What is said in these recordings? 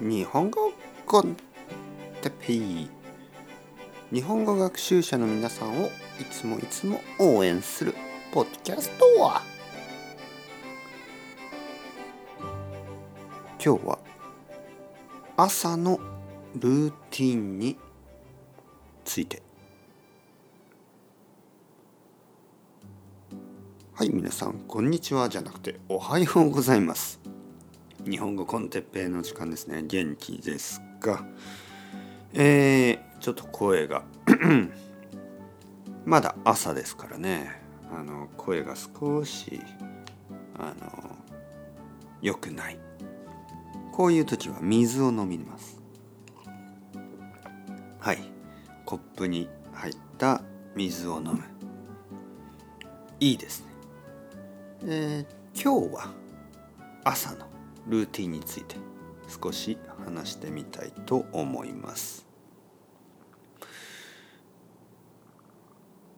日本語コンテペイ日本語学習者の皆さんをいつもいつも応援するポッドキャストは今日は朝のルーティンについて。はい皆さんこんにちはじゃなくておはようございます。日本語コンテッペの時間ですね。元気ですか？えー、ちょっと声が まだ朝ですからね。あの声が少しあの良くない。こういう時は水を飲みます。はい。コップに入った水を飲む。いいですね。えー、今日は朝のルーティンについて少し話してみたいと思います。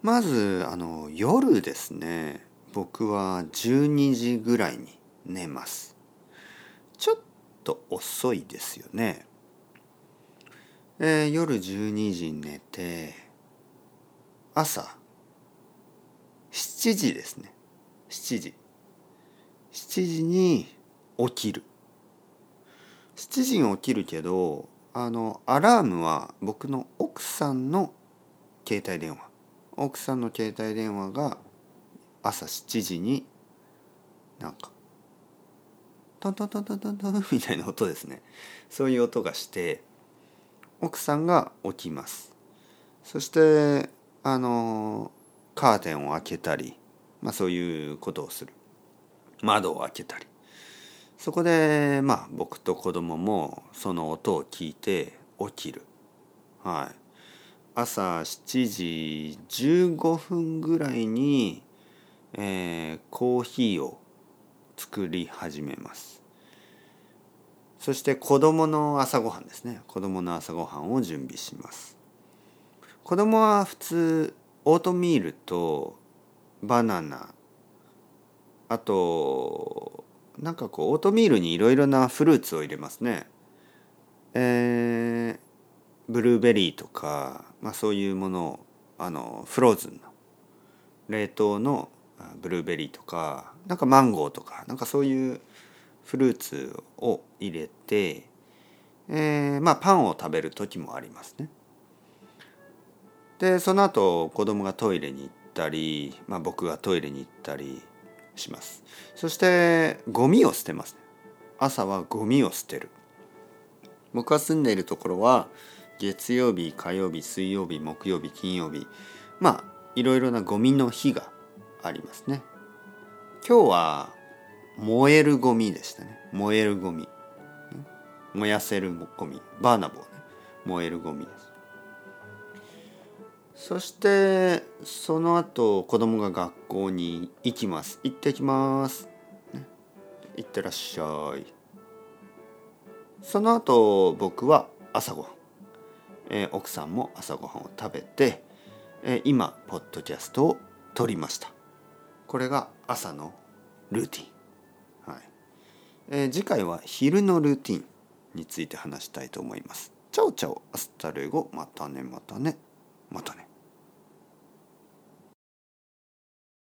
まずあの夜ですね。僕は12時ぐらいに寝ます。ちょっと遅いですよね。えー、夜12時に寝て朝7時ですね。7時。7時に起きる。7時に起きるけどあのアラームは僕の奥さんの携帯電話。奥さんの携帯電話が朝7時になんかトントントントントントンみたいな音ですね。そういう音がして奥さんが起きます。そしてあのカーテンを開けたり、まあ、そういうことをする。窓を開けたり。そこでまあ僕と子供もその音を聞いて起きる。はい。朝7時15分ぐらいに、えー、コーヒーを作り始めます。そして子供の朝ごはんですね。子供の朝ごはんを準備します。子供は普通オートミールとバナナあとなんかこうオートミールにいろいろなフルーツを入れますね。えー、ブルーベリーとか、まあ、そういうものをあのフローズンの冷凍のブルーベリーとかなんかマンゴーとかなんかそういうフルーツを入れて、えー、まあパンを食べる時もありますね。でその後子供がトイレに行ったり、まあ、僕がトイレに行ったりします。そしてゴミを捨てます。朝はゴミを捨てる。僕が住んでいるところは月曜日火曜日水曜日木曜日金曜日まあいろいろなゴミの日がありますね。今日は燃えるゴミでしたね。燃えるゴミ。燃やせるゴミ。バーナボーね。燃えるゴミです。そしてその後子供が学校に行きます。行ってきます、ね、行ってらっしゃい。その後僕は朝ごはん、えー、奥さんも朝ごはんを食べて、えー、今ポッドキャストを撮りました。これが朝のルーティン、はい。えー、次回は昼のルーティンについて話したいと思います。 ciao ciao hasta luego またねまたねまたね。